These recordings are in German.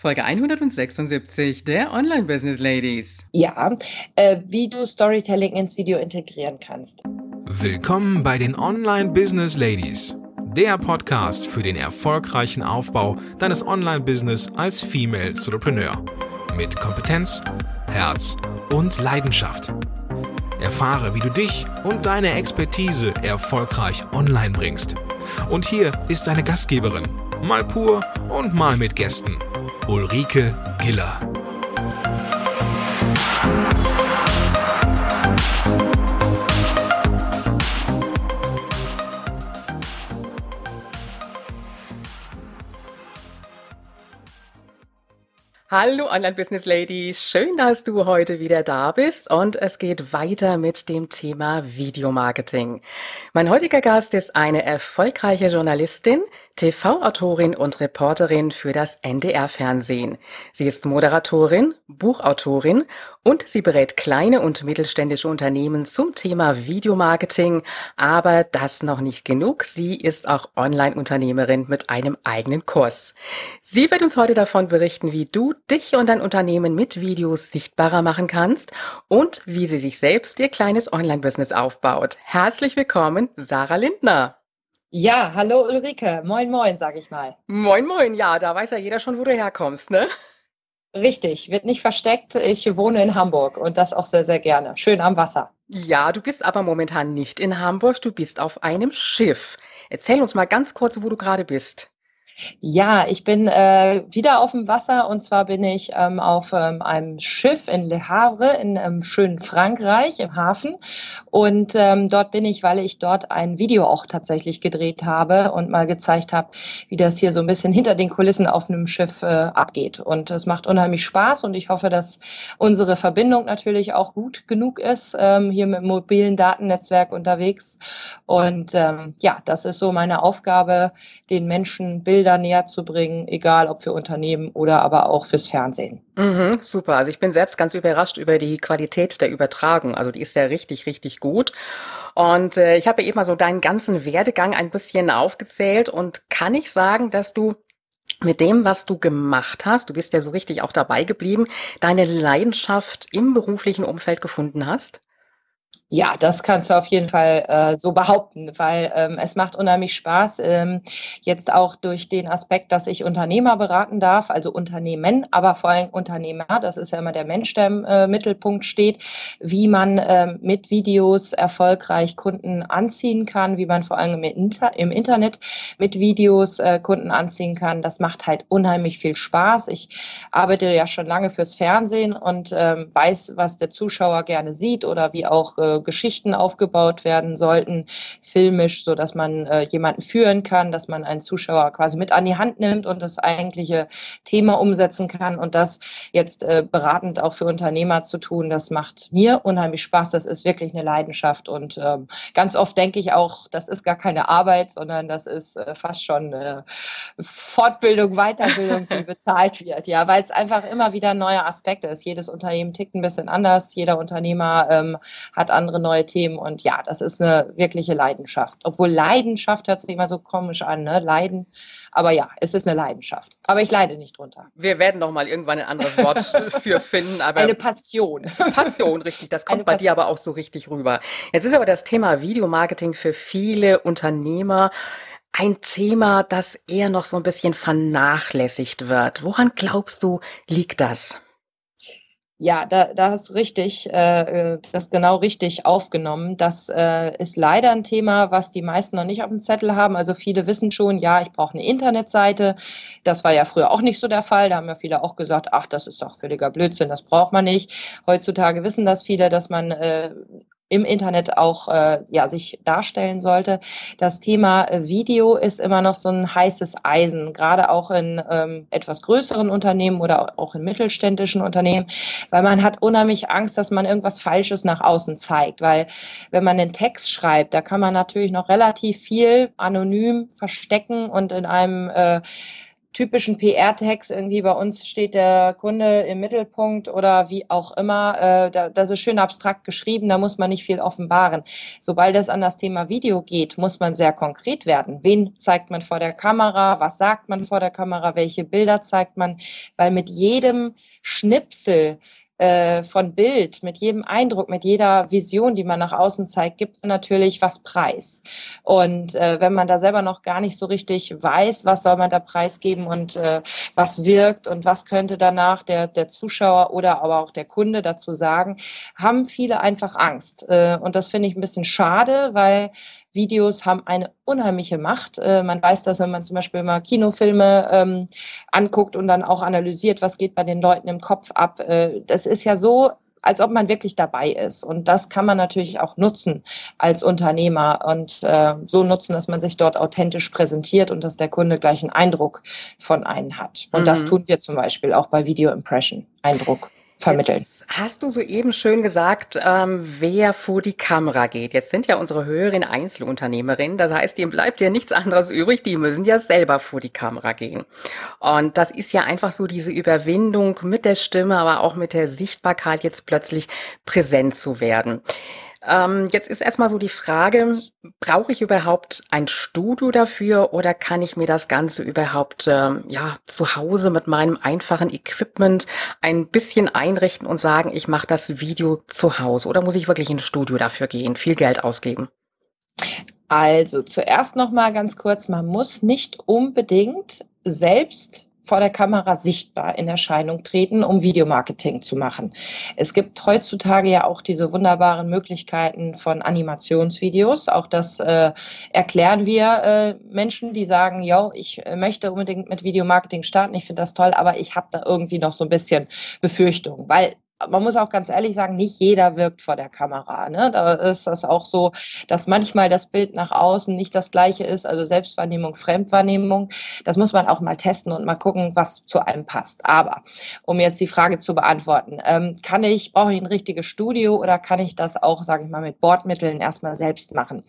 Folge 176 der Online Business Ladies. Ja, äh, wie du Storytelling ins Video integrieren kannst. Willkommen bei den Online Business Ladies, der Podcast für den erfolgreichen Aufbau deines Online-Business als Female Entrepreneur. Mit Kompetenz, Herz und Leidenschaft. Erfahre, wie du dich und deine Expertise erfolgreich online bringst. Und hier ist deine Gastgeberin, mal pur und mal mit Gästen. Ulrike Giller. Hallo Online Business Lady, schön, dass du heute wieder da bist und es geht weiter mit dem Thema Videomarketing. Mein heutiger Gast ist eine erfolgreiche Journalistin, TV-Autorin und Reporterin für das NDR-Fernsehen. Sie ist Moderatorin, Buchautorin und sie berät kleine und mittelständische Unternehmen zum Thema Videomarketing. Aber das noch nicht genug. Sie ist auch Online-Unternehmerin mit einem eigenen Kurs. Sie wird uns heute davon berichten, wie du dich und dein Unternehmen mit Videos sichtbarer machen kannst und wie sie sich selbst ihr kleines Online-Business aufbaut. Herzlich willkommen, Sarah Lindner. Ja, hallo Ulrike. Moin, moin, sag ich mal. Moin, moin. Ja, da weiß ja jeder schon, wo du herkommst, ne? Richtig, wird nicht versteckt. Ich wohne in Hamburg und das auch sehr, sehr gerne. Schön am Wasser. Ja, du bist aber momentan nicht in Hamburg, du bist auf einem Schiff. Erzähl uns mal ganz kurz, wo du gerade bist. Ja, ich bin äh, wieder auf dem Wasser. Und zwar bin ich ähm, auf ähm, einem Schiff in Le Havre in ähm, schönen Frankreich im Hafen. Und ähm, dort bin ich, weil ich dort ein Video auch tatsächlich gedreht habe und mal gezeigt habe, wie das hier so ein bisschen hinter den Kulissen auf einem Schiff äh, abgeht. Und es macht unheimlich Spaß. Und ich hoffe, dass unsere Verbindung natürlich auch gut genug ist ähm, hier mit dem mobilen Datennetzwerk unterwegs. Und ähm, ja, das ist so meine Aufgabe, den Menschen Bilder Bilder näher zu bringen, egal ob für Unternehmen oder aber auch fürs Fernsehen. Mhm, super. Also ich bin selbst ganz überrascht über die Qualität der Übertragung. Also die ist ja richtig, richtig gut. Und äh, ich habe eben mal so deinen ganzen Werdegang ein bisschen aufgezählt und kann ich sagen, dass du mit dem, was du gemacht hast, du bist ja so richtig auch dabei geblieben, deine Leidenschaft im beruflichen Umfeld gefunden hast? Ja, das kannst du auf jeden Fall äh, so behaupten, weil ähm, es macht unheimlich Spaß. Ähm, jetzt auch durch den Aspekt, dass ich Unternehmer beraten darf, also Unternehmen, aber vor allem Unternehmer. Das ist ja immer der Mensch, der im äh, Mittelpunkt steht, wie man ähm, mit Videos erfolgreich Kunden anziehen kann, wie man vor allem im, Inter im Internet mit Videos äh, Kunden anziehen kann. Das macht halt unheimlich viel Spaß. Ich arbeite ja schon lange fürs Fernsehen und ähm, weiß, was der Zuschauer gerne sieht oder wie auch äh, Geschichten aufgebaut werden sollten, filmisch, so dass man äh, jemanden führen kann, dass man einen Zuschauer quasi mit an die Hand nimmt und das eigentliche Thema umsetzen kann und das jetzt äh, beratend auch für Unternehmer zu tun, das macht mir unheimlich Spaß. Das ist wirklich eine Leidenschaft und ähm, ganz oft denke ich auch, das ist gar keine Arbeit, sondern das ist äh, fast schon äh, Fortbildung, Weiterbildung, die bezahlt wird. Ja, weil es einfach immer wieder neue Aspekte ist. Jedes Unternehmen tickt ein bisschen anders, jeder Unternehmer ähm, hat andere andere neue Themen. Und ja, das ist eine wirkliche Leidenschaft. Obwohl Leidenschaft hört sich immer so komisch an, ne? Leiden. Aber ja, es ist eine Leidenschaft. Aber ich leide nicht drunter. Wir werden noch mal irgendwann ein anderes Wort für finden. Aber eine Passion. Passion, richtig. Das kommt bei dir aber auch so richtig rüber. Jetzt ist aber das Thema Videomarketing für viele Unternehmer ein Thema, das eher noch so ein bisschen vernachlässigt wird. Woran glaubst du, liegt das? Ja, da, da hast du richtig, äh, äh, das genau richtig aufgenommen. Das äh, ist leider ein Thema, was die meisten noch nicht auf dem Zettel haben. Also viele wissen schon, ja, ich brauche eine Internetseite. Das war ja früher auch nicht so der Fall. Da haben ja viele auch gesagt, ach, das ist doch völliger Blödsinn, das braucht man nicht. Heutzutage wissen das viele, dass man äh, im Internet auch äh, ja, sich darstellen sollte. Das Thema äh, Video ist immer noch so ein heißes Eisen, gerade auch in ähm, etwas größeren Unternehmen oder auch in mittelständischen Unternehmen, weil man hat unheimlich Angst, dass man irgendwas Falsches nach außen zeigt, weil wenn man einen Text schreibt, da kann man natürlich noch relativ viel anonym verstecken und in einem äh, typischen PR-Text irgendwie bei uns steht der Kunde im Mittelpunkt oder wie auch immer. Äh, da, das ist schön abstrakt geschrieben, da muss man nicht viel offenbaren. Sobald es an das Thema Video geht, muss man sehr konkret werden. Wen zeigt man vor der Kamera? Was sagt man vor der Kamera? Welche Bilder zeigt man? Weil mit jedem Schnipsel äh, von Bild, mit jedem Eindruck, mit jeder Vision, die man nach außen zeigt, gibt man natürlich was preis. Und äh, wenn man da selber noch gar nicht so richtig weiß, was soll man da preisgeben und äh, was wirkt und was könnte danach der, der Zuschauer oder aber auch der Kunde dazu sagen, haben viele einfach Angst. Äh, und das finde ich ein bisschen schade, weil Videos haben eine unheimliche Macht. Äh, man weiß das, wenn man zum Beispiel mal Kinofilme ähm, anguckt und dann auch analysiert, was geht bei den Leuten im Kopf ab. Äh, das ist ja so als ob man wirklich dabei ist. Und das kann man natürlich auch nutzen als Unternehmer und äh, so nutzen, dass man sich dort authentisch präsentiert und dass der Kunde gleich einen Eindruck von einem hat. Und mhm. das tun wir zum Beispiel auch bei Video Impression. Eindruck vermitteln. Jetzt hast du soeben schön gesagt, ähm, wer vor die Kamera geht. Jetzt sind ja unsere Hörerinnen Einzelunternehmerinnen. Das heißt, dem bleibt ja nichts anderes übrig. Die müssen ja selber vor die Kamera gehen. Und das ist ja einfach so diese Überwindung mit der Stimme, aber auch mit der Sichtbarkeit jetzt plötzlich präsent zu werden. Ähm, jetzt ist erstmal so die Frage, brauche ich überhaupt ein Studio dafür oder kann ich mir das Ganze überhaupt ähm, ja, zu Hause mit meinem einfachen Equipment ein bisschen einrichten und sagen, ich mache das Video zu Hause oder muss ich wirklich ins Studio dafür gehen, viel Geld ausgeben? Also zuerst noch mal ganz kurz, man muss nicht unbedingt selbst vor der Kamera sichtbar in Erscheinung treten, um Videomarketing zu machen. Es gibt heutzutage ja auch diese wunderbaren Möglichkeiten von Animationsvideos. Auch das äh, erklären wir äh, Menschen, die sagen, ja, ich äh, möchte unbedingt mit Videomarketing starten, ich finde das toll, aber ich habe da irgendwie noch so ein bisschen Befürchtung, weil man muss auch ganz ehrlich sagen, nicht jeder wirkt vor der Kamera. Ne? Da ist das auch so, dass manchmal das Bild nach außen nicht das gleiche ist, also Selbstwahrnehmung, Fremdwahrnehmung. Das muss man auch mal testen und mal gucken, was zu einem passt. Aber um jetzt die Frage zu beantworten, ähm, kann ich, brauche ich ein richtiges Studio oder kann ich das auch, sage ich mal, mit Bordmitteln erstmal selbst machen?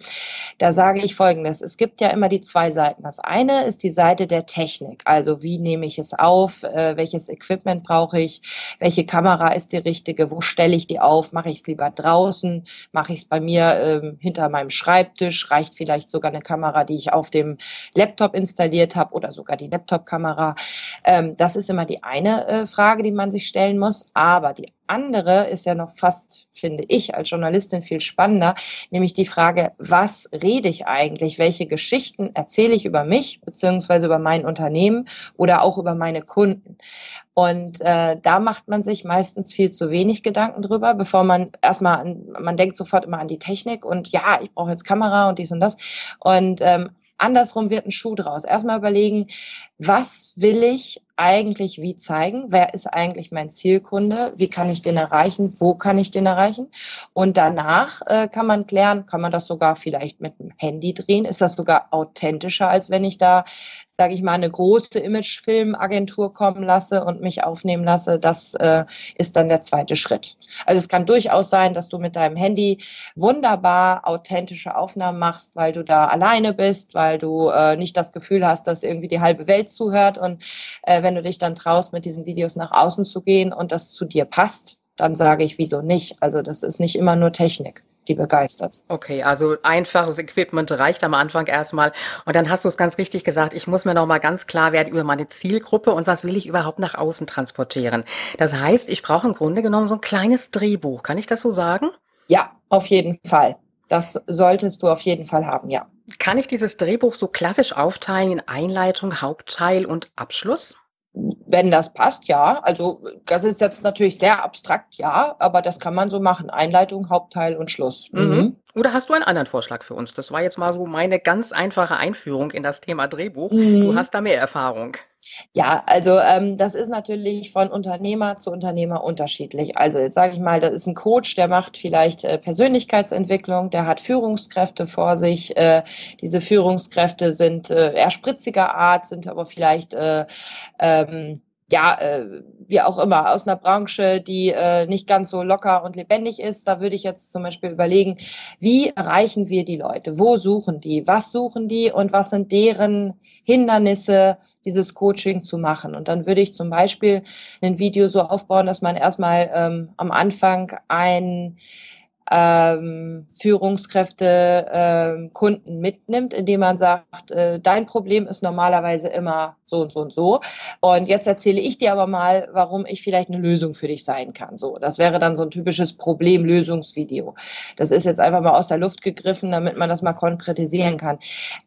Da sage ich Folgendes. Es gibt ja immer die zwei Seiten. Das eine ist die Seite der Technik. Also wie nehme ich es auf? Äh, welches Equipment brauche ich? Welche Kamera ist die richtige? Wo stelle ich die auf? Mache ich es lieber draußen? Mache ich es bei mir ähm, hinter meinem Schreibtisch? Reicht vielleicht sogar eine Kamera, die ich auf dem Laptop installiert habe oder sogar die Laptop-Kamera? Ähm, das ist immer die eine äh, Frage, die man sich stellen muss. Aber die andere ist ja noch fast, finde ich, als Journalistin viel spannender, nämlich die Frage, was rede ich eigentlich? Welche Geschichten erzähle ich über mich beziehungsweise über mein Unternehmen oder auch über meine Kunden? Und äh, da macht man sich meistens viel zu wenig Gedanken drüber, bevor man erstmal, an, man denkt sofort immer an die Technik und ja, ich brauche jetzt Kamera und dies und das. Und ähm, andersrum wird ein Schuh draus. Erstmal überlegen, was will ich eigentlich wie zeigen? Wer ist eigentlich mein Zielkunde? Wie kann ich den erreichen? Wo kann ich den erreichen? Und danach äh, kann man klären, kann man das sogar vielleicht mit dem Handy drehen? Ist das sogar authentischer, als wenn ich da, sage ich mal, eine große Imagefilmagentur kommen lasse und mich aufnehmen lasse? Das äh, ist dann der zweite Schritt. Also es kann durchaus sein, dass du mit deinem Handy wunderbar authentische Aufnahmen machst, weil du da alleine bist, weil du äh, nicht das Gefühl hast, dass irgendwie die halbe Welt zuhört und äh, wenn du dich dann traust, mit diesen Videos nach außen zu gehen und das zu dir passt, dann sage ich, wieso nicht? Also das ist nicht immer nur Technik die begeistert. Okay, also einfaches Equipment reicht am Anfang erstmal. Und dann hast du es ganz richtig gesagt, ich muss mir noch mal ganz klar werden über meine Zielgruppe und was will ich überhaupt nach außen transportieren. Das heißt, ich brauche im Grunde genommen so ein kleines Drehbuch. Kann ich das so sagen? Ja, auf jeden Fall. Das solltest du auf jeden Fall haben, ja. Kann ich dieses Drehbuch so klassisch aufteilen in Einleitung, Hauptteil und Abschluss? Wenn das passt, ja. Also das ist jetzt natürlich sehr abstrakt, ja, aber das kann man so machen. Einleitung, Hauptteil und Schluss. Mhm. mhm. Oder hast du einen anderen Vorschlag für uns? Das war jetzt mal so meine ganz einfache Einführung in das Thema Drehbuch. Mhm. Du hast da mehr Erfahrung. Ja, also ähm, das ist natürlich von Unternehmer zu Unternehmer unterschiedlich. Also jetzt sage ich mal, da ist ein Coach, der macht vielleicht äh, Persönlichkeitsentwicklung, der hat Führungskräfte vor sich. Äh, diese Führungskräfte sind äh, eher spritziger Art, sind aber vielleicht äh, ähm, ja, äh, wie auch immer, aus einer Branche, die äh, nicht ganz so locker und lebendig ist. Da würde ich jetzt zum Beispiel überlegen, wie erreichen wir die Leute? Wo suchen die? Was suchen die? Und was sind deren Hindernisse, dieses Coaching zu machen. Und dann würde ich zum Beispiel ein Video so aufbauen, dass man erstmal ähm, am Anfang ein ähm, Führungskräfte ähm, Kunden mitnimmt, indem man sagt, äh, dein Problem ist normalerweise immer so und so und so. Und jetzt erzähle ich dir aber mal, warum ich vielleicht eine Lösung für dich sein kann. So, das wäre dann so ein typisches Problemlösungsvideo. Das ist jetzt einfach mal aus der Luft gegriffen, damit man das mal konkretisieren kann.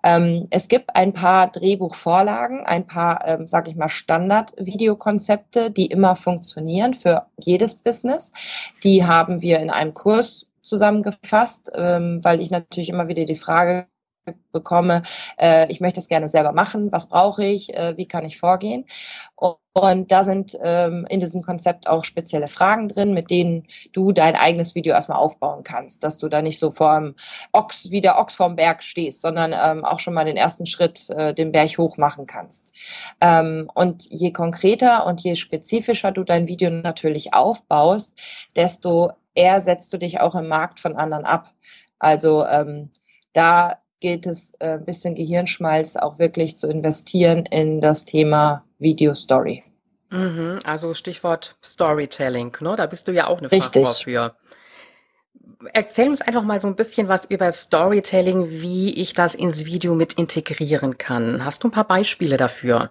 Ähm, es gibt ein paar Drehbuchvorlagen, ein paar, ähm, sage ich mal, Standard-Videokonzepte, die immer funktionieren für jedes Business. Die haben wir in einem Kurs zusammengefasst, ähm, weil ich natürlich immer wieder die Frage bekomme, äh, ich möchte es gerne selber machen, was brauche ich, äh, wie kann ich vorgehen. Und, und da sind ähm, in diesem Konzept auch spezielle Fragen drin, mit denen du dein eigenes Video erstmal aufbauen kannst, dass du da nicht so vor dem Ochs, wie der Ochs vorm Berg stehst, sondern ähm, auch schon mal den ersten Schritt äh, den Berg hoch machen kannst. Ähm, und je konkreter und je spezifischer du dein Video natürlich aufbaust, desto eher setzt du dich auch im Markt von anderen ab. Also ähm, da gilt es, äh, ein bisschen Gehirnschmalz auch wirklich zu investieren in das Thema Video Story. Mhm, also Stichwort Storytelling, ne? Da bist du ja auch eine Richtig. Fachfrau für. Erzähl uns einfach mal so ein bisschen was über Storytelling, wie ich das ins Video mit integrieren kann. Hast du ein paar Beispiele dafür?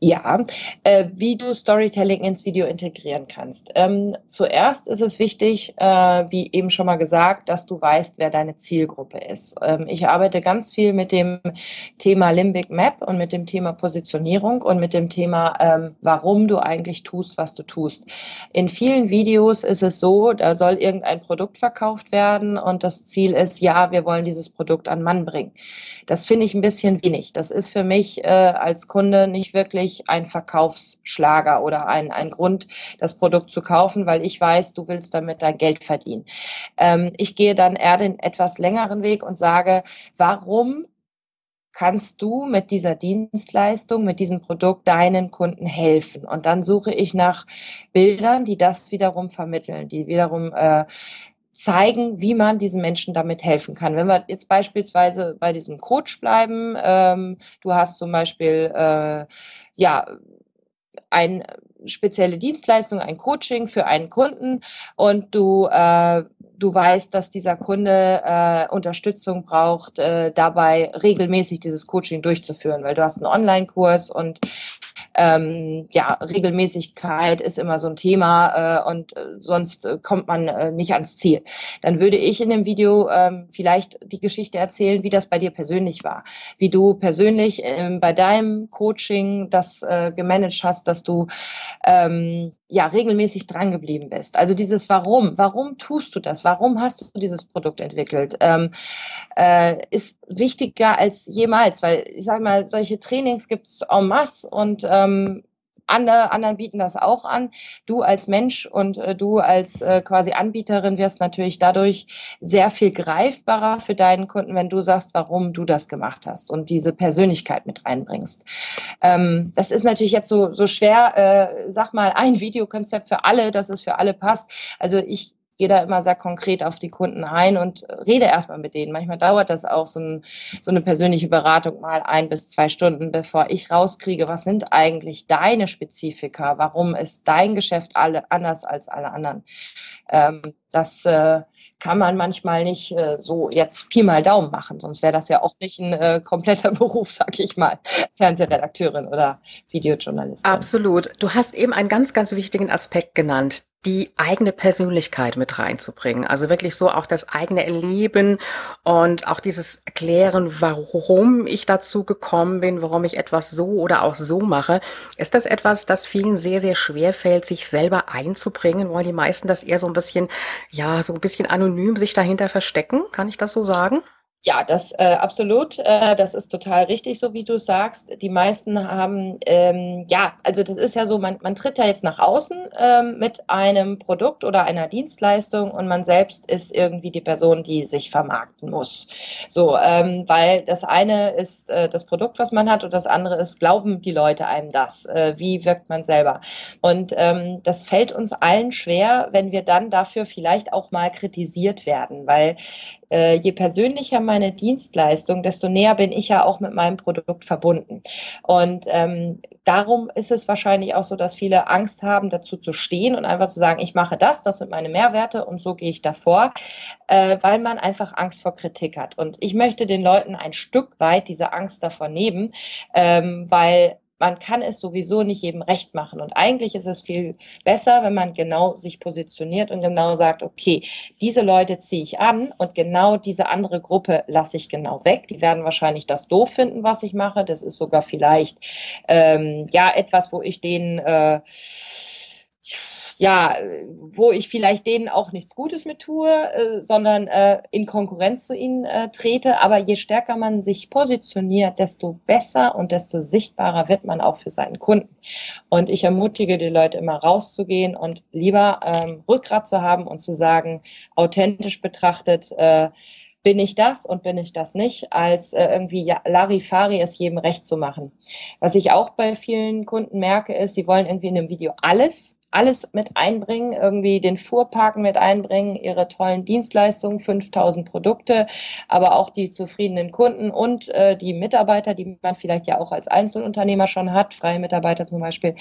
Ja, äh, wie du Storytelling ins Video integrieren kannst. Ähm, zuerst ist es wichtig, äh, wie eben schon mal gesagt, dass du weißt, wer deine Zielgruppe ist. Ähm, ich arbeite ganz viel mit dem Thema Limbic Map und mit dem Thema Positionierung und mit dem Thema, ähm, warum du eigentlich tust, was du tust. In vielen Videos ist es so, da soll irgendein Produkt verkauft werden und das Ziel ist, ja, wir wollen dieses Produkt an Mann bringen. Das finde ich ein bisschen wenig. Das ist für mich äh, als Kunde nicht wirklich wirklich ein Verkaufsschlager oder ein, ein Grund, das Produkt zu kaufen, weil ich weiß, du willst damit dein Geld verdienen. Ähm, ich gehe dann eher den etwas längeren Weg und sage, warum kannst du mit dieser Dienstleistung, mit diesem Produkt deinen Kunden helfen? Und dann suche ich nach Bildern, die das wiederum vermitteln, die wiederum äh, zeigen, wie man diesen Menschen damit helfen kann. Wenn wir jetzt beispielsweise bei diesem Coach bleiben, ähm, du hast zum Beispiel äh, ja eine spezielle Dienstleistung, ein Coaching für einen Kunden und du äh, du weißt, dass dieser Kunde äh, Unterstützung braucht, äh, dabei regelmäßig dieses Coaching durchzuführen, weil du hast einen Online-Kurs und ähm, ja, Regelmäßigkeit ist immer so ein Thema äh, und äh, sonst äh, kommt man äh, nicht ans Ziel. Dann würde ich in dem Video ähm, vielleicht die Geschichte erzählen, wie das bei dir persönlich war, wie du persönlich ähm, bei deinem Coaching das äh, gemanagt hast, dass du ähm, ja regelmäßig dran geblieben bist. Also dieses Warum, warum tust du das? Warum hast du dieses Produkt entwickelt? Ähm, äh, ist wichtiger als jemals, weil ich sage mal, solche Trainings gibt es en masse und ähm, andere, anderen bieten das auch an. Du als Mensch und äh, du als äh, quasi Anbieterin wirst natürlich dadurch sehr viel greifbarer für deinen Kunden, wenn du sagst, warum du das gemacht hast und diese Persönlichkeit mit reinbringst. Ähm, das ist natürlich jetzt so, so schwer, äh, sag mal, ein Videokonzept für alle, dass es für alle passt. Also ich gehe da immer sehr konkret auf die Kunden ein und rede erstmal mit denen. Manchmal dauert das auch so, ein, so eine persönliche Beratung mal ein bis zwei Stunden, bevor ich rauskriege, was sind eigentlich deine Spezifika? Warum ist dein Geschäft alle anders als alle anderen? Ähm, das äh, kann man manchmal nicht äh, so jetzt Pi mal Daumen machen, sonst wäre das ja auch nicht ein äh, kompletter Beruf, sag ich mal, Fernsehredakteurin oder Videojournalistin. Absolut. Du hast eben einen ganz, ganz wichtigen Aspekt genannt, die eigene Persönlichkeit mit reinzubringen. Also wirklich so auch das eigene Erleben und auch dieses Erklären, warum ich dazu gekommen bin, warum ich etwas so oder auch so mache. Ist das etwas, das vielen sehr, sehr schwer fällt, sich selber einzubringen? Wollen die meisten das eher so ein bisschen, ja, so ein bisschen anonym sich dahinter verstecken? Kann ich das so sagen? Ja, das äh, absolut. Äh, das ist total richtig, so wie du sagst. Die meisten haben, ähm, ja, also das ist ja so, man, man tritt ja jetzt nach außen ähm, mit einem Produkt oder einer Dienstleistung und man selbst ist irgendwie die Person, die sich vermarkten muss. So, ähm, weil das eine ist äh, das Produkt, was man hat, und das andere ist, glauben die Leute einem das? Äh, wie wirkt man selber? Und ähm, das fällt uns allen schwer, wenn wir dann dafür vielleicht auch mal kritisiert werden, weil äh, je persönlicher meine Dienstleistung, desto näher bin ich ja auch mit meinem Produkt verbunden. Und ähm, darum ist es wahrscheinlich auch so, dass viele Angst haben, dazu zu stehen und einfach zu sagen, ich mache das, das sind meine Mehrwerte und so gehe ich davor, äh, weil man einfach Angst vor Kritik hat. Und ich möchte den Leuten ein Stück weit diese Angst davor nehmen, ähm, weil man kann es sowieso nicht jedem recht machen. Und eigentlich ist es viel besser, wenn man genau sich positioniert und genau sagt, okay, diese Leute ziehe ich an und genau diese andere Gruppe lasse ich genau weg. Die werden wahrscheinlich das doof finden, was ich mache. Das ist sogar vielleicht ähm, ja etwas, wo ich denen äh, ja, wo ich vielleicht denen auch nichts Gutes mit tue, äh, sondern äh, in Konkurrenz zu ihnen äh, trete. Aber je stärker man sich positioniert, desto besser und desto sichtbarer wird man auch für seinen Kunden. Und ich ermutige die Leute immer rauszugehen und lieber ähm, Rückgrat zu haben und zu sagen, authentisch betrachtet, bin ich das und bin ich das nicht, als äh, irgendwie ja, Larifari es jedem recht zu machen. Was ich auch bei vielen Kunden merke, ist, sie wollen irgendwie in einem Video alles alles mit einbringen, irgendwie den Fuhrparken mit einbringen, ihre tollen Dienstleistungen, 5000 Produkte, aber auch die zufriedenen Kunden und äh, die Mitarbeiter, die man vielleicht ja auch als Einzelunternehmer schon hat, freie Mitarbeiter zum Beispiel.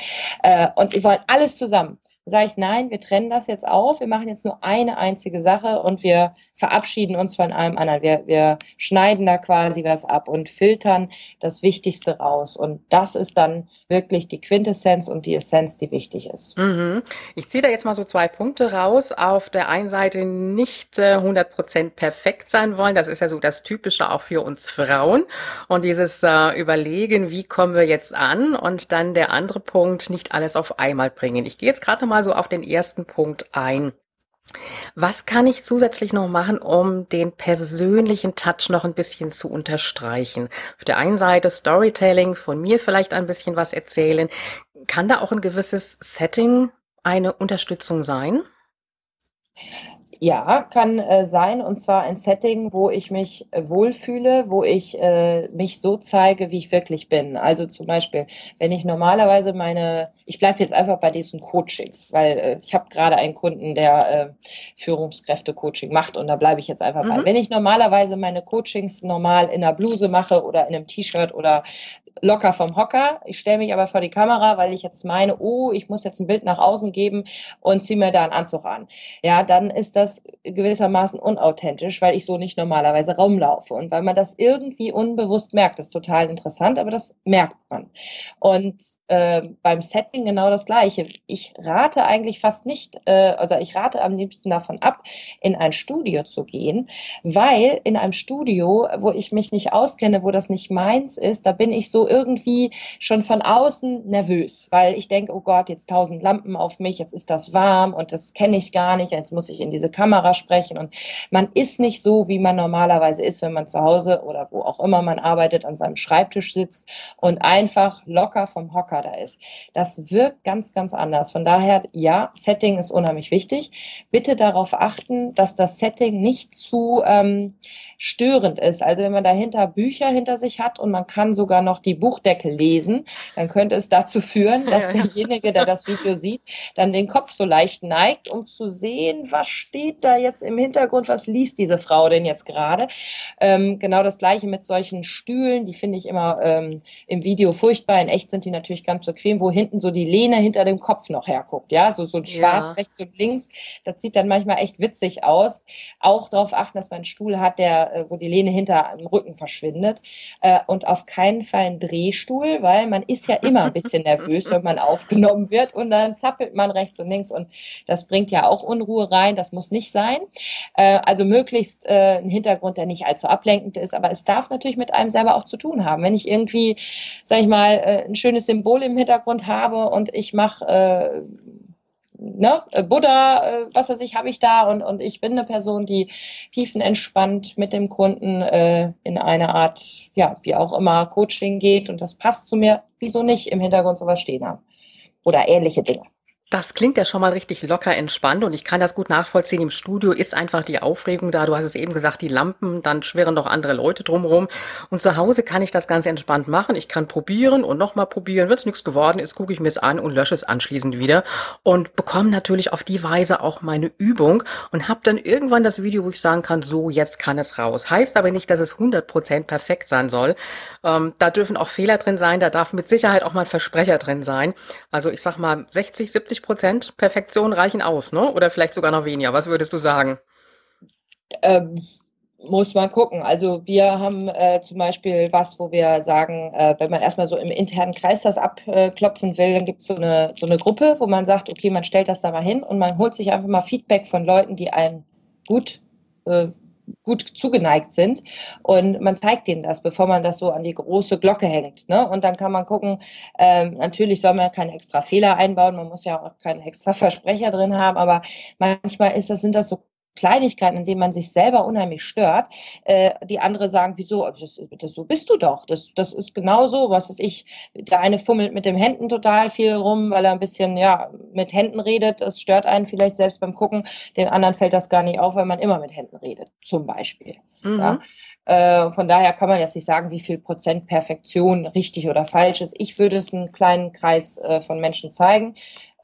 Äh, und wir wollen alles zusammen sage ich, nein, wir trennen das jetzt auf, wir machen jetzt nur eine einzige Sache und wir verabschieden uns von allem anderen. Wir, wir schneiden da quasi was ab und filtern das Wichtigste raus. Und das ist dann wirklich die Quintessenz und die Essenz, die wichtig ist. Mhm. Ich ziehe da jetzt mal so zwei Punkte raus. Auf der einen Seite nicht äh, 100% perfekt sein wollen. Das ist ja so das Typische auch für uns Frauen. Und dieses äh, Überlegen, wie kommen wir jetzt an? Und dann der andere Punkt, nicht alles auf einmal bringen. Ich gehe jetzt gerade nochmal so auf den ersten Punkt ein. Was kann ich zusätzlich noch machen, um den persönlichen Touch noch ein bisschen zu unterstreichen? Auf der einen Seite Storytelling, von mir vielleicht ein bisschen was erzählen. Kann da auch ein gewisses Setting eine Unterstützung sein? Ja, kann äh, sein, und zwar ein Setting, wo ich mich äh, wohlfühle, wo ich äh, mich so zeige, wie ich wirklich bin. Also zum Beispiel, wenn ich normalerweise meine, ich bleibe jetzt einfach bei diesen Coachings, weil äh, ich habe gerade einen Kunden, der äh, Führungskräfte-Coaching macht und da bleibe ich jetzt einfach mhm. bei. Wenn ich normalerweise meine Coachings normal in einer Bluse mache oder in einem T-Shirt oder locker vom Hocker. Ich stelle mich aber vor die Kamera, weil ich jetzt meine, oh, ich muss jetzt ein Bild nach außen geben und ziehe mir da einen Anzug an. Ja, dann ist das gewissermaßen unauthentisch, weil ich so nicht normalerweise rumlaufe. Und weil man das irgendwie unbewusst merkt, das ist total interessant, aber das merkt man. Und äh, beim Setting genau das Gleiche. Ich rate eigentlich fast nicht, äh, oder ich rate am liebsten davon ab, in ein Studio zu gehen, weil in einem Studio, wo ich mich nicht auskenne, wo das nicht meins ist, da bin ich so irgendwie schon von außen nervös, weil ich denke, oh Gott, jetzt tausend Lampen auf mich, jetzt ist das warm und das kenne ich gar nicht, jetzt muss ich in diese Kamera sprechen und man ist nicht so, wie man normalerweise ist, wenn man zu Hause oder wo auch immer man arbeitet, an seinem Schreibtisch sitzt und einfach locker vom Hocker da ist. Das wirkt ganz, ganz anders. Von daher, ja, Setting ist unheimlich wichtig. Bitte darauf achten, dass das Setting nicht zu ähm, störend ist. Also wenn man dahinter Bücher hinter sich hat und man kann sogar noch die Buchdeckel lesen, dann könnte es dazu führen, dass derjenige, der das Video sieht, dann den Kopf so leicht neigt, um zu sehen, was steht da jetzt im Hintergrund, was liest diese Frau denn jetzt gerade. Ähm, genau das gleiche mit solchen Stühlen, die finde ich immer ähm, im Video furchtbar. In echt sind die natürlich ganz bequem, wo hinten so die Lehne hinter dem Kopf noch herguckt. Ja, so, so ein Schwarz ja. rechts und links. Das sieht dann manchmal echt witzig aus. Auch darauf achten, dass man einen Stuhl hat, der, äh, wo die Lehne hinter dem Rücken verschwindet. Äh, und auf keinen Fall ein Drehstuhl, weil man ist ja immer ein bisschen nervös, wenn man aufgenommen wird und dann zappelt man rechts und links und das bringt ja auch Unruhe rein. Das muss nicht sein. Äh, also möglichst ein Hintergrund, der nicht allzu ablenkend ist, aber es darf natürlich mit einem selber auch zu tun haben. Wenn ich irgendwie, sag ich mal, ein schönes Symbol im Hintergrund habe und ich mache äh, ne, äh, Buddha, äh, was weiß ich, habe ich da und, und ich bin eine Person, die tiefenentspannt mit dem Kunden äh, in eine Art, ja, wie auch immer, Coaching geht und das passt zu mir, wieso nicht? Im Hintergrund sowas stehen haben. Oder ähnliche Dinge. Das klingt ja schon mal richtig locker entspannt und ich kann das gut nachvollziehen. Im Studio ist einfach die Aufregung da. Du hast es eben gesagt, die Lampen, dann schwirren noch andere Leute drumherum. Und zu Hause kann ich das ganz entspannt machen. Ich kann probieren und nochmal probieren. Wenn es nichts geworden ist, gucke ich mir es an und lösche es anschließend wieder und bekomme natürlich auf die Weise auch meine Übung und habe dann irgendwann das Video, wo ich sagen kann, so, jetzt kann es raus. Heißt aber nicht, dass es 100% perfekt sein soll. Ähm, da dürfen auch Fehler drin sein. Da darf mit Sicherheit auch mal ein Versprecher drin sein. Also ich sag mal, 60, 70 80 Prozent Perfektion reichen aus, ne? Oder vielleicht sogar noch weniger. Was würdest du sagen? Ähm, muss man gucken. Also wir haben äh, zum Beispiel was, wo wir sagen, äh, wenn man erstmal so im internen Kreis das abklopfen will, dann gibt es so eine, so eine Gruppe, wo man sagt, okay, man stellt das da mal hin und man holt sich einfach mal Feedback von Leuten, die einem gut äh, gut zugeneigt sind. Und man zeigt denen das, bevor man das so an die große Glocke hängt. Ne? Und dann kann man gucken, ähm, natürlich soll man keine extra Fehler einbauen, man muss ja auch keinen extra Versprecher drin haben, aber manchmal ist das, sind das so Kleinigkeiten, in denen man sich selber unheimlich stört, äh, die andere sagen, wieso, das, das, so bist du doch, das, das ist genau so, was ist ich, der eine fummelt mit den Händen total viel rum, weil er ein bisschen, ja, mit Händen redet, das stört einen vielleicht selbst beim Gucken, den anderen fällt das gar nicht auf, weil man immer mit Händen redet, zum Beispiel. Mhm. Ja? Äh, von daher kann man jetzt nicht sagen, wie viel Prozent Perfektion richtig oder falsch ist. Ich würde es einen kleinen Kreis äh, von Menschen zeigen,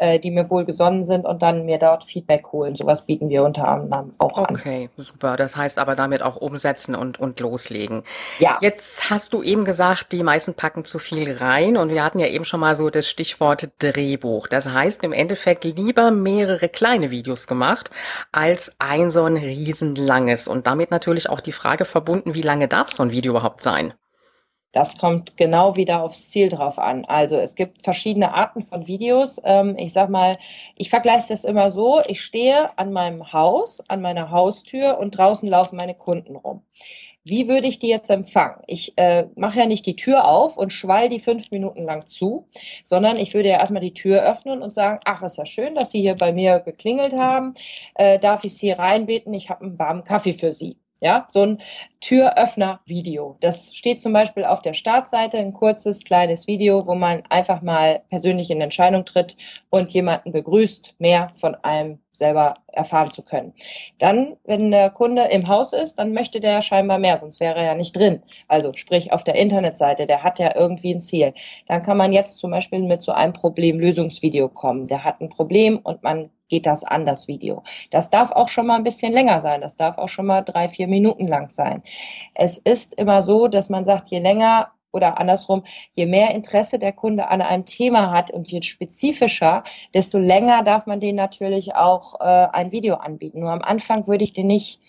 äh, die mir wohlgesonnen sind und dann mir dort Feedback holen. Sowas bieten wir unter anderem auch an. Okay, super. Das heißt aber damit auch umsetzen und, und loslegen. Ja. Jetzt hast du eben gesagt, die meisten packen zu viel rein und wir hatten ja eben schon mal so das Stichwort Drehbuch. Das heißt im Endeffekt lieber mehrere kleine Videos gemacht als ein so ein riesenlanges und damit natürlich auch die Frage verbunden, wie lange darf so ein Video überhaupt sein? Das kommt genau wieder aufs Ziel drauf an. Also es gibt verschiedene Arten von Videos. Ähm, ich sag mal, ich vergleiche das immer so, ich stehe an meinem Haus, an meiner Haustür und draußen laufen meine Kunden rum. Wie würde ich die jetzt empfangen? Ich äh, mache ja nicht die Tür auf und schwall die fünf Minuten lang zu, sondern ich würde ja erstmal die Tür öffnen und sagen, ach, ist ja schön, dass Sie hier bei mir geklingelt haben. Äh, darf ich Sie reinbeten? Ich habe einen warmen Kaffee für Sie. Ja, so ein Türöffner-Video. Das steht zum Beispiel auf der Startseite, ein kurzes, kleines Video, wo man einfach mal persönlich in Entscheidung tritt und jemanden begrüßt, mehr von einem selber erfahren zu können. Dann, wenn der Kunde im Haus ist, dann möchte der scheinbar mehr, sonst wäre er ja nicht drin. Also sprich auf der Internetseite, der hat ja irgendwie ein Ziel. Dann kann man jetzt zum Beispiel mit so einem Problemlösungsvideo kommen. Der hat ein Problem und man geht das an, das Video. Das darf auch schon mal ein bisschen länger sein. Das darf auch schon mal drei, vier Minuten lang sein. Es ist immer so, dass man sagt, je länger oder andersrum, je mehr Interesse der Kunde an einem Thema hat und je spezifischer, desto länger darf man den natürlich auch äh, ein Video anbieten. Nur am Anfang würde ich den nicht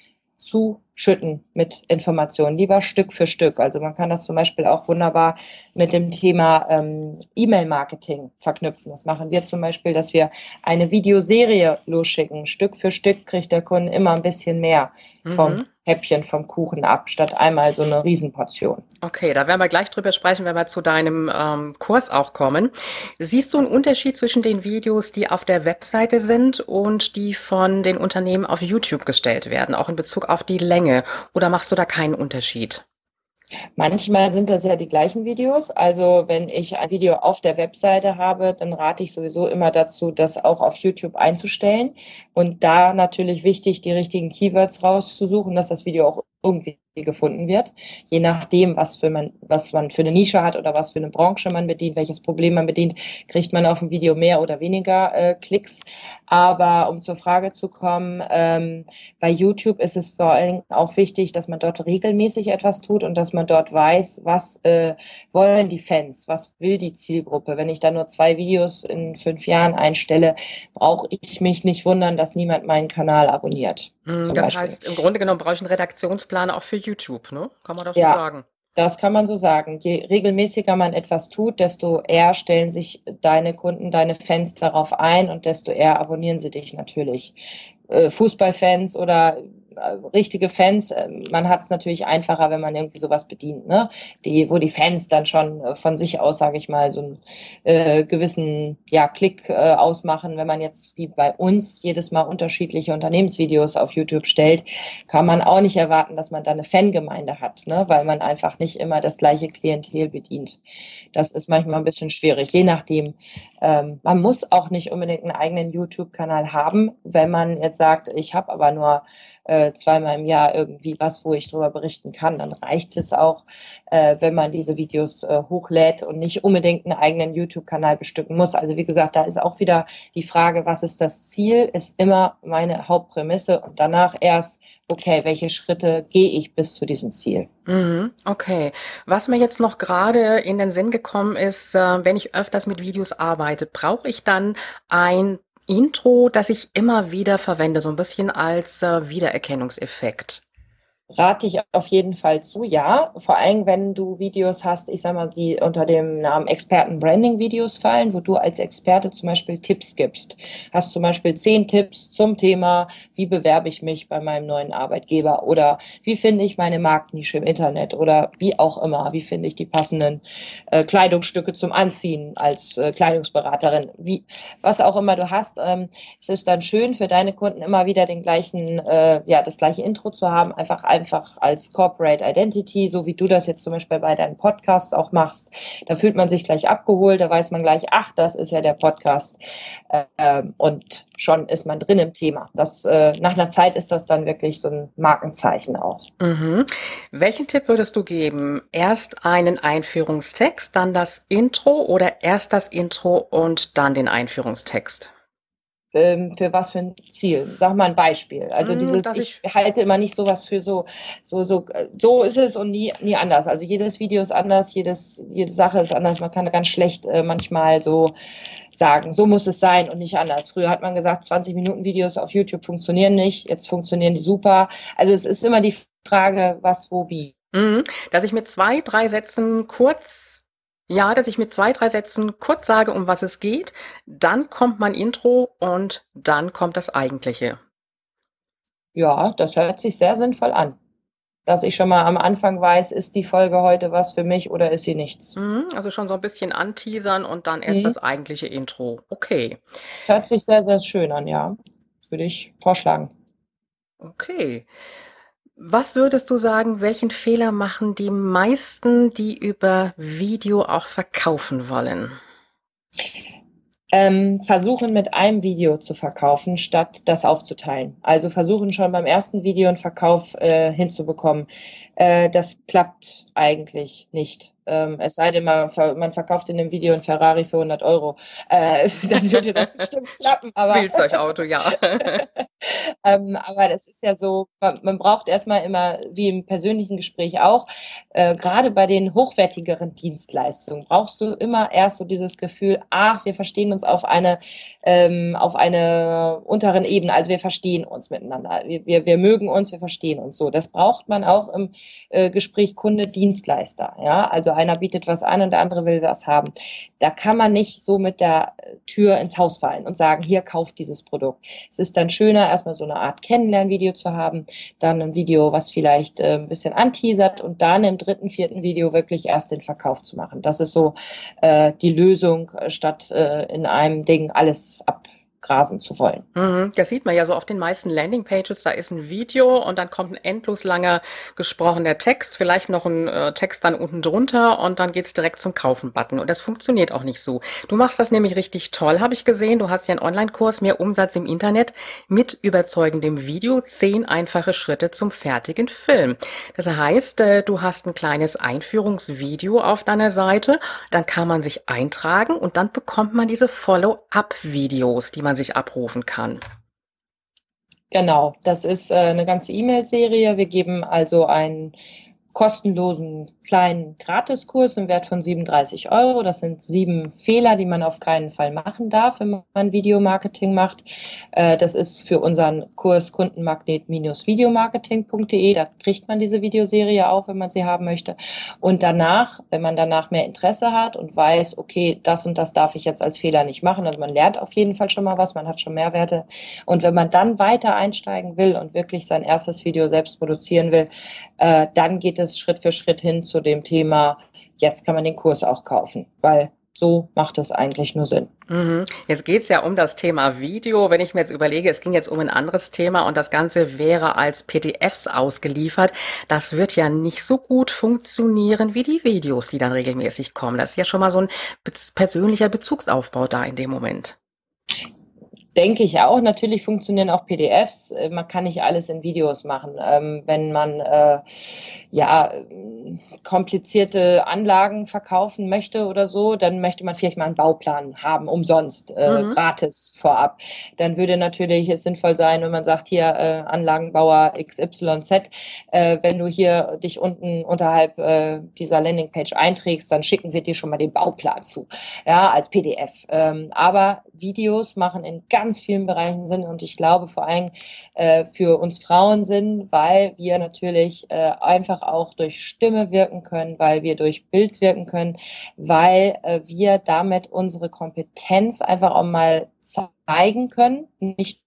zuschütten mit Informationen, lieber Stück für Stück. Also man kann das zum Beispiel auch wunderbar mit dem Thema ähm, E-Mail-Marketing verknüpfen. Das machen wir zum Beispiel, dass wir eine Videoserie losschicken. Stück für Stück kriegt der Kunde immer ein bisschen mehr vom mhm. Häppchen vom Kuchen ab, statt einmal so eine Riesenportion. Okay, da werden wir gleich drüber sprechen, wenn wir zu deinem ähm, Kurs auch kommen. Siehst du einen Unterschied zwischen den Videos, die auf der Webseite sind und die von den Unternehmen auf YouTube gestellt werden, auch in Bezug auf die Länge? Oder machst du da keinen Unterschied? Manchmal sind das ja die gleichen Videos. Also wenn ich ein Video auf der Webseite habe, dann rate ich sowieso immer dazu, das auch auf YouTube einzustellen. Und da natürlich wichtig, die richtigen Keywords rauszusuchen, dass das Video auch irgendwie gefunden wird, je nachdem, was, für man, was man für eine Nische hat oder was für eine Branche man bedient, welches Problem man bedient, kriegt man auf ein Video mehr oder weniger äh, Klicks. Aber um zur Frage zu kommen, ähm, bei YouTube ist es vor allem auch wichtig, dass man dort regelmäßig etwas tut und dass man dort weiß, was äh, wollen die Fans, was will die Zielgruppe. Wenn ich da nur zwei Videos in fünf Jahren einstelle, brauche ich mich nicht wundern, dass niemand meinen Kanal abonniert. Mm, das Beispiel. heißt, im Grunde genommen brauche ich einen Redaktionsplan auch für YouTube, ne? Kann man das ja, so sagen? Das kann man so sagen. Je regelmäßiger man etwas tut, desto eher stellen sich deine Kunden, deine Fans darauf ein und desto eher abonnieren sie dich natürlich. Äh, Fußballfans oder richtige Fans, äh, man hat es natürlich einfacher, wenn man irgendwie sowas bedient, ne? Die, wo die Fans dann schon äh, von sich aus, sage ich mal, so einen äh, gewissen ja, Klick äh, ausmachen. Wenn man jetzt wie bei uns jedes Mal unterschiedliche Unternehmensvideos auf YouTube stellt, kann man auch nicht erwarten, dass man da eine Fangemeinde hat, ne? weil man einfach nicht immer das gleiche Klientel bedient. Das ist manchmal ein bisschen schwierig, je nachdem. Ähm, man muss auch nicht unbedingt einen eigenen YouTube-Kanal haben, wenn man jetzt sagt, ich habe aber nur äh, zweimal im Jahr irgendwie was, wo ich darüber berichten kann, dann reicht es auch, äh, wenn man diese Videos äh, hochlädt und nicht unbedingt einen eigenen YouTube-Kanal bestücken muss. Also wie gesagt, da ist auch wieder die Frage, was ist das Ziel, ist immer meine Hauptprämisse und danach erst, okay, welche Schritte gehe ich bis zu diesem Ziel. Mhm, okay. Was mir jetzt noch gerade in den Sinn gekommen ist, äh, wenn ich öfters mit Videos arbeite, brauche ich dann ein Intro, das ich immer wieder verwende, so ein bisschen als äh, Wiedererkennungseffekt rate ich auf jeden Fall zu, ja. Vor allem, wenn du Videos hast, ich sag mal, die unter dem Namen Experten-Branding-Videos fallen, wo du als Experte zum Beispiel Tipps gibst. Hast zum Beispiel zehn Tipps zum Thema, wie bewerbe ich mich bei meinem neuen Arbeitgeber oder wie finde ich meine Marktnische im Internet oder wie auch immer, wie finde ich die passenden äh, Kleidungsstücke zum Anziehen als äh, Kleidungsberaterin, wie, was auch immer du hast. Ähm, es ist dann schön für deine Kunden immer wieder den gleichen, äh, ja, das gleiche Intro zu haben, einfach einfach als Corporate Identity, so wie du das jetzt zum Beispiel bei deinen Podcasts auch machst. Da fühlt man sich gleich abgeholt, da weiß man gleich, ach, das ist ja der Podcast. Ähm, und schon ist man drin im Thema. Das, äh, nach einer Zeit ist das dann wirklich so ein Markenzeichen auch. Mhm. Welchen Tipp würdest du geben? Erst einen Einführungstext, dann das Intro oder erst das Intro und dann den Einführungstext? Ähm, für was für ein Ziel? Sag mal ein Beispiel. Also mm, dieses, ich, ich, halte immer nicht sowas für so, so, so, so ist es und nie, nie anders. Also jedes Video ist anders, jedes, jede Sache ist anders. Man kann ganz schlecht äh, manchmal so sagen, so muss es sein und nicht anders. Früher hat man gesagt, 20 Minuten Videos auf YouTube funktionieren nicht, jetzt funktionieren die super. Also es ist immer die Frage, was, wo, wie. Mhm. Dass ich mit zwei, drei Sätzen kurz ja, dass ich mit zwei, drei Sätzen kurz sage, um was es geht, dann kommt mein Intro und dann kommt das Eigentliche. Ja, das hört sich sehr sinnvoll an. Dass ich schon mal am Anfang weiß, ist die Folge heute was für mich oder ist sie nichts. Mhm, also schon so ein bisschen anteasern und dann erst mhm. das eigentliche Intro. Okay. Das hört sich sehr, sehr schön an, ja. Würde ich vorschlagen. Okay. Was würdest du sagen, welchen Fehler machen die meisten, die über Video auch verkaufen wollen? Ähm, versuchen mit einem Video zu verkaufen, statt das aufzuteilen. Also versuchen schon beim ersten Video einen Verkauf äh, hinzubekommen. Äh, das klappt eigentlich nicht. Ähm, es sei denn, man, man, verkauft in dem Video ein Ferrari für 100 Euro. Äh, dann würde das bestimmt klappen. Aber Spielzeugauto, ja. ähm, aber das ist ja so, man, man, braucht erstmal immer, wie im persönlichen Gespräch auch, äh, gerade bei den hochwertigeren Dienstleistungen, brauchst du immer erst so dieses Gefühl, ach, wir verstehen uns auf eine, ähm, auf eine unteren Ebene, also wir verstehen uns miteinander. Wir, wir, wir mögen uns, wir verstehen uns so. Das braucht man auch im äh, Gespräch Kunde-Dienstleister. Ja, also einer bietet was an und der andere will was haben. Da kann man nicht so mit der Tür ins Haus fallen und sagen, hier kauft dieses Produkt. Es ist dann schöner, erstmal so eine Art Kennenlernvideo zu haben, dann ein Video, was vielleicht äh, ein bisschen anteasert und dann im dritten, vierten Video wirklich erst den Verkauf zu machen. Das ist so äh, die Lösung, äh, statt äh, in einem Ding alles ab grasen zu wollen. Mhm, das sieht man ja so auf den meisten Landingpages. Da ist ein Video und dann kommt ein endlos langer gesprochener Text, vielleicht noch ein äh, Text dann unten drunter und dann geht's direkt zum Kaufen-Button. Und das funktioniert auch nicht so. Du machst das nämlich richtig toll, habe ich gesehen. Du hast ja einen Online-Kurs, mehr Umsatz im Internet mit überzeugendem Video, zehn einfache Schritte zum fertigen Film. Das heißt, äh, du hast ein kleines Einführungsvideo auf deiner Seite, dann kann man sich eintragen und dann bekommt man diese Follow-up-Videos, die man man sich abrufen kann. Genau, das ist äh, eine ganze E-Mail-Serie. Wir geben also ein kostenlosen kleinen Gratiskurs im Wert von 37 Euro. Das sind sieben Fehler, die man auf keinen Fall machen darf, wenn man Videomarketing macht. Äh, das ist für unseren Kurs Kundenmagnet-videomarketing.de. Da kriegt man diese Videoserie auch, wenn man sie haben möchte. Und danach, wenn man danach mehr Interesse hat und weiß, okay, das und das darf ich jetzt als Fehler nicht machen, also man lernt auf jeden Fall schon mal was, man hat schon Mehrwerte. Und wenn man dann weiter einsteigen will und wirklich sein erstes Video selbst produzieren will, äh, dann geht es Schritt für Schritt hin zu dem Thema, jetzt kann man den Kurs auch kaufen, weil so macht es eigentlich nur Sinn. Mhm. Jetzt geht's ja um das Thema Video. Wenn ich mir jetzt überlege, es ging jetzt um ein anderes Thema und das Ganze wäre als PDFs ausgeliefert, das wird ja nicht so gut funktionieren wie die Videos, die dann regelmäßig kommen. Das ist ja schon mal so ein persönlicher Bezugsaufbau da in dem Moment denke ich auch. Natürlich funktionieren auch PDFs. Äh, man kann nicht alles in Videos machen. Ähm, wenn man äh, ja komplizierte Anlagen verkaufen möchte oder so, dann möchte man vielleicht mal einen Bauplan haben, umsonst, äh, mhm. gratis vorab. Dann würde natürlich es sinnvoll sein, wenn man sagt, hier äh, Anlagenbauer XYZ, äh, wenn du hier dich unten unterhalb äh, dieser Landingpage einträgst, dann schicken wir dir schon mal den Bauplan zu, ja, als PDF. Ähm, aber Videos machen in ganz vielen Bereichen Sinn und ich glaube vor allem äh, für uns Frauen Sinn, weil wir natürlich äh, einfach auch durch Stimme wirken können, weil wir durch Bild wirken können, weil äh, wir damit unsere Kompetenz einfach auch mal zeigen können, nicht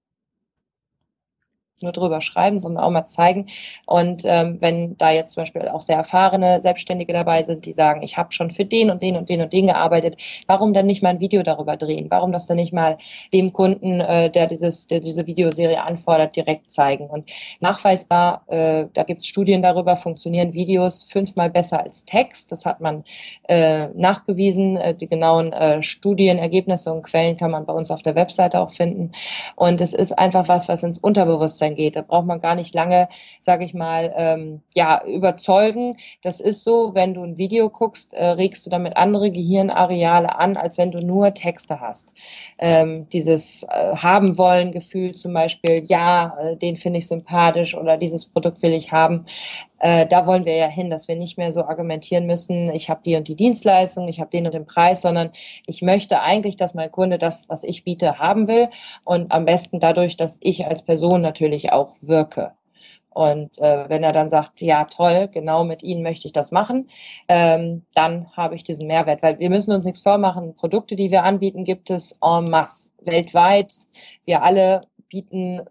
nur drüber schreiben, sondern auch mal zeigen. Und ähm, wenn da jetzt zum Beispiel auch sehr erfahrene Selbstständige dabei sind, die sagen, ich habe schon für den und den und den und den gearbeitet, warum dann nicht mal ein Video darüber drehen? Warum das dann nicht mal dem Kunden, äh, der, dieses, der diese Videoserie anfordert, direkt zeigen? Und nachweisbar, äh, da gibt es Studien darüber, funktionieren Videos fünfmal besser als Text. Das hat man äh, nachgewiesen. Äh, die genauen äh, Studienergebnisse und Quellen kann man bei uns auf der Webseite auch finden. Und es ist einfach was, was ins Unterbewusstsein Bewusstsein geht. Da braucht man gar nicht lange, sage ich mal, ähm, ja, überzeugen. Das ist so, wenn du ein Video guckst, äh, regst du damit andere Gehirnareale an, als wenn du nur Texte hast. Ähm, dieses äh, haben wollen Gefühl zum Beispiel, ja, äh, den finde ich sympathisch oder dieses Produkt will ich haben. Äh, da wollen wir ja hin, dass wir nicht mehr so argumentieren müssen, ich habe die und die Dienstleistung, ich habe den und den Preis, sondern ich möchte eigentlich, dass mein Kunde das, was ich biete, haben will und am besten dadurch, dass ich als Person natürlich auch wirke. Und äh, wenn er dann sagt, ja toll, genau mit Ihnen möchte ich das machen, ähm, dann habe ich diesen Mehrwert. Weil wir müssen uns nichts vormachen. Produkte, die wir anbieten, gibt es en masse weltweit. Wir alle bieten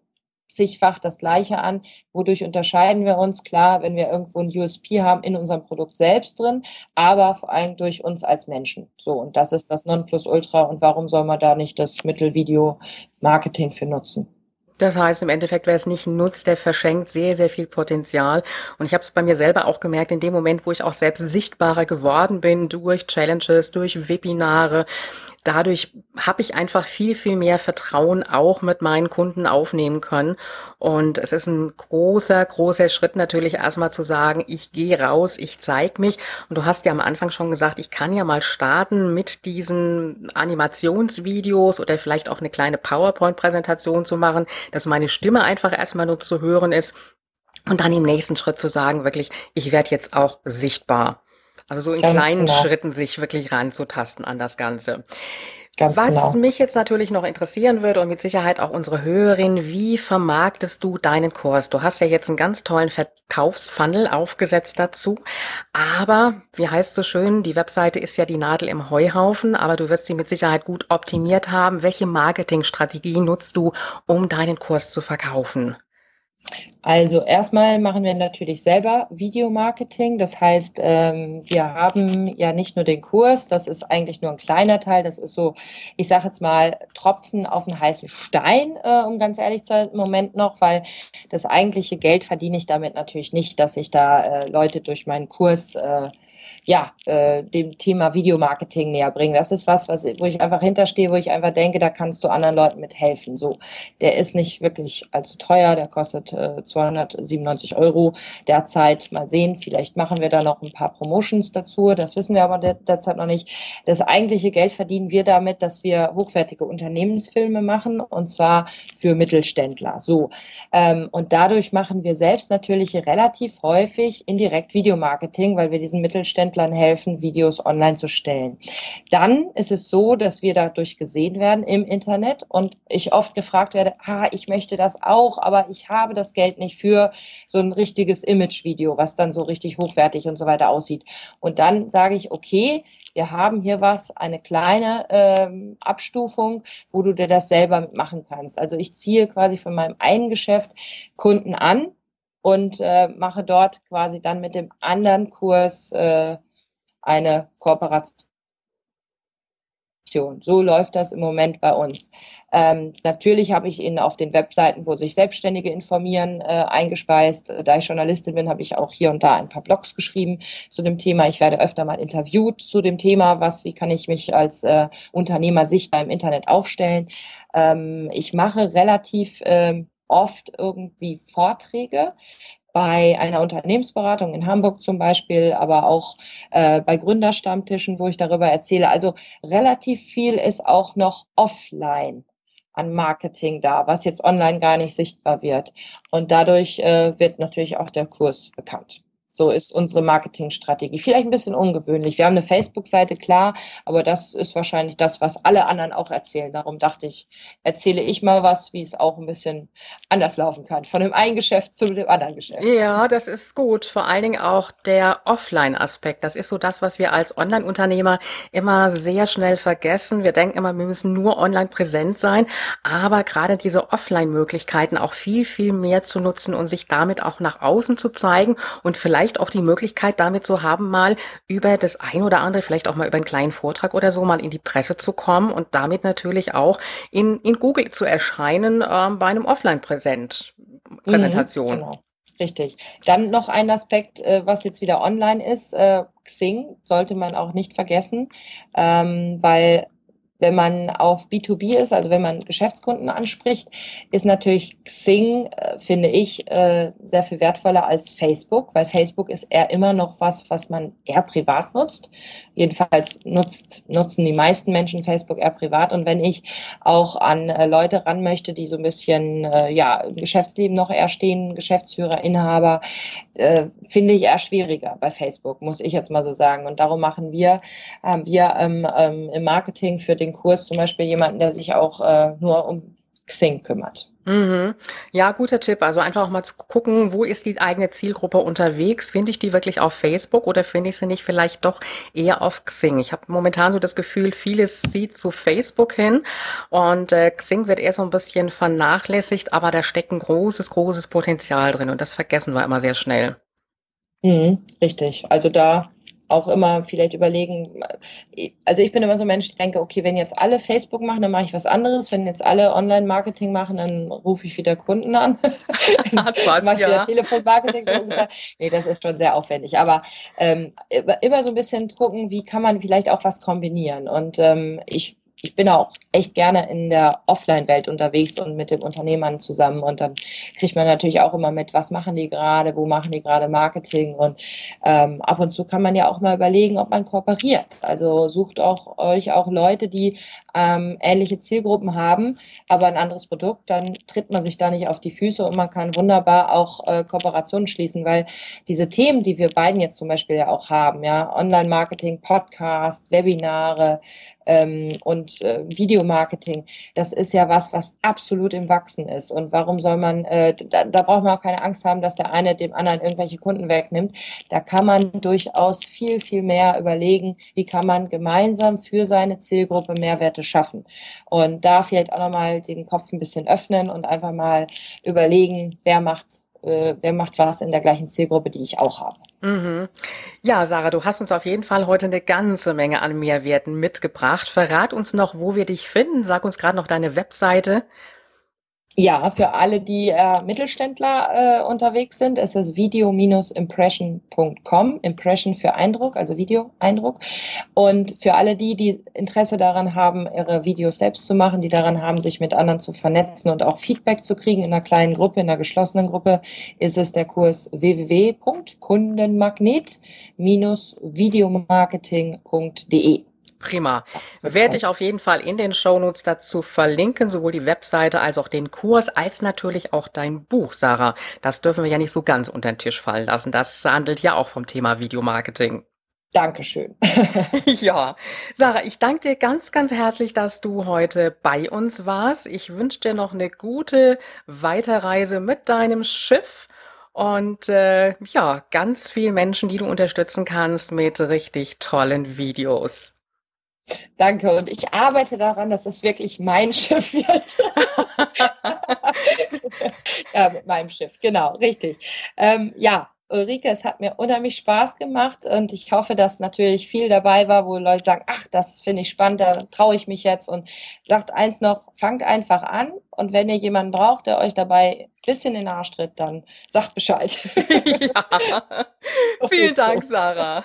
zigfach das Gleiche an. Wodurch unterscheiden wir uns? Klar, wenn wir irgendwo ein USP haben in unserem Produkt selbst drin, aber vor allem durch uns als Menschen. So, und das ist das Nonplusultra. Und warum soll man da nicht das Mittel Video Marketing für nutzen? Das heißt, im Endeffekt, wer es nicht nutzt, der verschenkt sehr, sehr viel Potenzial. Und ich habe es bei mir selber auch gemerkt, in dem Moment, wo ich auch selbst sichtbarer geworden bin durch Challenges, durch Webinare, dadurch habe ich einfach viel, viel mehr Vertrauen auch mit meinen Kunden aufnehmen können. Und es ist ein großer, großer Schritt natürlich erstmal zu sagen, ich gehe raus, ich zeige mich. Und du hast ja am Anfang schon gesagt, ich kann ja mal starten mit diesen Animationsvideos oder vielleicht auch eine kleine PowerPoint-Präsentation zu machen, dass meine Stimme einfach erstmal nur zu hören ist. Und dann im nächsten Schritt zu sagen, wirklich, ich werde jetzt auch sichtbar. Also so in Ganz kleinen genau. Schritten sich wirklich ranzutasten an das Ganze. Ganz Was genau. mich jetzt natürlich noch interessieren würde und mit Sicherheit auch unsere Hörerin, wie vermarktest du deinen Kurs? Du hast ja jetzt einen ganz tollen Verkaufsfunnel aufgesetzt dazu, aber wie heißt so schön, die Webseite ist ja die Nadel im Heuhaufen, aber du wirst sie mit Sicherheit gut optimiert haben. Welche Marketingstrategie nutzt du, um deinen Kurs zu verkaufen? Also erstmal machen wir natürlich selber Videomarketing. Das heißt, ähm, wir haben ja nicht nur den Kurs, das ist eigentlich nur ein kleiner Teil. Das ist so, ich sage jetzt mal, Tropfen auf einen heißen Stein, äh, um ganz ehrlich zu sein, im Moment noch, weil das eigentliche Geld verdiene ich damit natürlich nicht, dass ich da äh, Leute durch meinen Kurs äh, ja, äh, dem Thema Videomarketing näher bringen. Das ist was, was, wo ich einfach hinterstehe, wo ich einfach denke, da kannst du anderen Leuten mit helfen. So, der ist nicht wirklich allzu teuer, der kostet äh, 297 Euro derzeit. Mal sehen, vielleicht machen wir da noch ein paar Promotions dazu. Das wissen wir aber der, derzeit noch nicht. Das eigentliche Geld verdienen wir damit, dass wir hochwertige Unternehmensfilme machen und zwar für Mittelständler. So, ähm, und dadurch machen wir selbst natürlich relativ häufig indirekt Videomarketing, weil wir diesen Mittelständlern helfen, Videos online zu stellen. Dann ist es so, dass wir dadurch gesehen werden im Internet und ich oft gefragt werde, ah, ich möchte das auch, aber ich habe das Geld nicht für so ein richtiges Image-Video, was dann so richtig hochwertig und so weiter aussieht. Und dann sage ich, okay, wir haben hier was, eine kleine ähm, Abstufung, wo du dir das selber mitmachen kannst. Also ich ziehe quasi von meinem einen Geschäft Kunden an und äh, mache dort quasi dann mit dem anderen Kurs äh, eine Kooperation. So läuft das im Moment bei uns. Ähm, natürlich habe ich ihn auf den Webseiten, wo sich Selbstständige informieren, äh, eingespeist. Da ich Journalistin bin, habe ich auch hier und da ein paar Blogs geschrieben zu dem Thema. Ich werde öfter mal interviewt zu dem Thema, was, wie kann ich mich als äh, Unternehmer sichtbar im Internet aufstellen. Ähm, ich mache relativ ähm, oft irgendwie Vorträge bei einer Unternehmensberatung in Hamburg zum Beispiel, aber auch äh, bei Gründerstammtischen, wo ich darüber erzähle. Also relativ viel ist auch noch offline an Marketing da, was jetzt online gar nicht sichtbar wird. Und dadurch äh, wird natürlich auch der Kurs bekannt. So ist unsere Marketingstrategie. Vielleicht ein bisschen ungewöhnlich. Wir haben eine Facebook-Seite, klar, aber das ist wahrscheinlich das, was alle anderen auch erzählen. Darum dachte ich, erzähle ich mal was, wie es auch ein bisschen anders laufen kann. Von dem einen Geschäft zu dem anderen Geschäft. Ja, das ist gut. Vor allen Dingen auch der Offline-Aspekt. Das ist so das, was wir als Online-Unternehmer immer sehr schnell vergessen. Wir denken immer, wir müssen nur online präsent sein. Aber gerade diese Offline-Möglichkeiten auch viel, viel mehr zu nutzen und sich damit auch nach außen zu zeigen und vielleicht vielleicht auch die Möglichkeit damit zu haben, mal über das ein oder andere, vielleicht auch mal über einen kleinen Vortrag oder so, mal in die Presse zu kommen und damit natürlich auch in, in Google zu erscheinen ähm, bei einem Offline-Präsent, Präsentation. Mhm, genau. Richtig. Dann noch ein Aspekt, äh, was jetzt wieder online ist, äh, Xing sollte man auch nicht vergessen, ähm, weil wenn man auf B2B ist, also wenn man Geschäftskunden anspricht, ist natürlich Xing, äh, finde ich, äh, sehr viel wertvoller als Facebook, weil Facebook ist eher immer noch was, was man eher privat nutzt. Jedenfalls nutzt, nutzen die meisten Menschen Facebook eher privat. Und wenn ich auch an äh, Leute ran möchte, die so ein bisschen äh, ja, im Geschäftsleben noch eher stehen, Geschäftsführer, Inhaber, äh, finde ich eher schwieriger bei Facebook, muss ich jetzt mal so sagen. Und darum machen wir, haben wir ähm, ähm, im Marketing für den Kurs zum Beispiel jemanden, der sich auch äh, nur um Xing kümmert. Mhm. Ja, guter Tipp. Also einfach auch mal zu gucken, wo ist die eigene Zielgruppe unterwegs? Finde ich die wirklich auf Facebook oder finde ich sie nicht vielleicht doch eher auf Xing? Ich habe momentan so das Gefühl, vieles sieht zu Facebook hin und äh, Xing wird eher so ein bisschen vernachlässigt, aber da steckt ein großes, großes Potenzial drin und das vergessen wir immer sehr schnell. Mhm, richtig. Also da auch immer vielleicht überlegen, also ich bin immer so ein Mensch, ich denke, okay, wenn jetzt alle Facebook machen, dann mache ich was anderes. Wenn jetzt alle Online-Marketing machen, dann rufe ich wieder Kunden an. was, mache ich ja. wieder Telefonmarketing. nee, das ist schon sehr aufwendig. Aber ähm, immer so ein bisschen gucken, wie kann man vielleicht auch was kombinieren. Und ähm, ich ich bin auch echt gerne in der Offline-Welt unterwegs und mit den Unternehmern zusammen. Und dann kriegt man natürlich auch immer mit, was machen die gerade, wo machen die gerade Marketing. Und ähm, ab und zu kann man ja auch mal überlegen, ob man kooperiert. Also sucht auch euch auch Leute, die ähm, ähnliche Zielgruppen haben, aber ein anderes Produkt, dann tritt man sich da nicht auf die Füße und man kann wunderbar auch äh, Kooperationen schließen, weil diese Themen, die wir beiden jetzt zum Beispiel ja auch haben, ja, Online-Marketing, Podcast, Webinare, ähm, und äh, Videomarketing, das ist ja was, was absolut im Wachsen ist. Und warum soll man, äh, da, da braucht man auch keine Angst haben, dass der eine dem anderen irgendwelche Kunden wegnimmt. Da kann man durchaus viel, viel mehr überlegen, wie kann man gemeinsam für seine Zielgruppe Mehrwerte schaffen. Und da vielleicht auch nochmal den Kopf ein bisschen öffnen und einfach mal überlegen, wer macht äh, wer macht was in der gleichen Zielgruppe, die ich auch habe. Mhm. Ja, Sarah, du hast uns auf jeden Fall heute eine ganze Menge an Mehrwerten mitgebracht. Verrat uns noch, wo wir dich finden. Sag uns gerade noch deine Webseite. Ja, für alle, die äh, Mittelständler äh, unterwegs sind, ist es video-impression.com. Impression für Eindruck, also Video-Eindruck. Und für alle die, die Interesse daran haben, ihre Videos selbst zu machen, die daran haben, sich mit anderen zu vernetzen und auch Feedback zu kriegen in einer kleinen Gruppe, in einer geschlossenen Gruppe, ist es der Kurs www.kundenmagnet-videomarketing.de. Prima. Werde ich auf jeden Fall in den Shownotes dazu verlinken, sowohl die Webseite als auch den Kurs, als natürlich auch dein Buch, Sarah. Das dürfen wir ja nicht so ganz unter den Tisch fallen lassen. Das handelt ja auch vom Thema Videomarketing. Dankeschön. ja, Sarah, ich danke dir ganz, ganz herzlich, dass du heute bei uns warst. Ich wünsche dir noch eine gute Weiterreise mit deinem Schiff und äh, ja, ganz viele Menschen, die du unterstützen kannst mit richtig tollen Videos. Danke. Und ich arbeite daran, dass es wirklich mein Schiff wird. ja, mit meinem Schiff, genau, richtig. Ähm, ja, Ulrike, es hat mir unheimlich Spaß gemacht und ich hoffe, dass natürlich viel dabei war, wo Leute sagen, ach, das finde ich spannend, da traue ich mich jetzt und sagt eins noch, fangt einfach an und wenn ihr jemanden braucht, der euch dabei ein bisschen in den Arsch tritt, dann sagt Bescheid. ja. Vielen Dank, Sarah.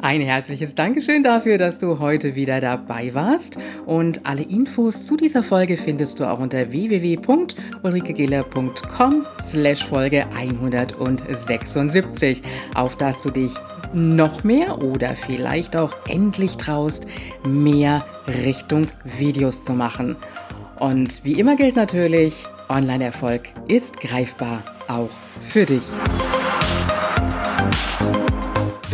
Ein herzliches Dankeschön dafür, dass du heute wieder dabei warst. Und alle Infos zu dieser Folge findest du auch unter www.ulrikegiller.com slash Folge 176, auf dass du dich noch mehr oder vielleicht auch endlich traust, mehr Richtung Videos zu machen. Und wie immer gilt natürlich, Online-Erfolg ist greifbar auch für dich.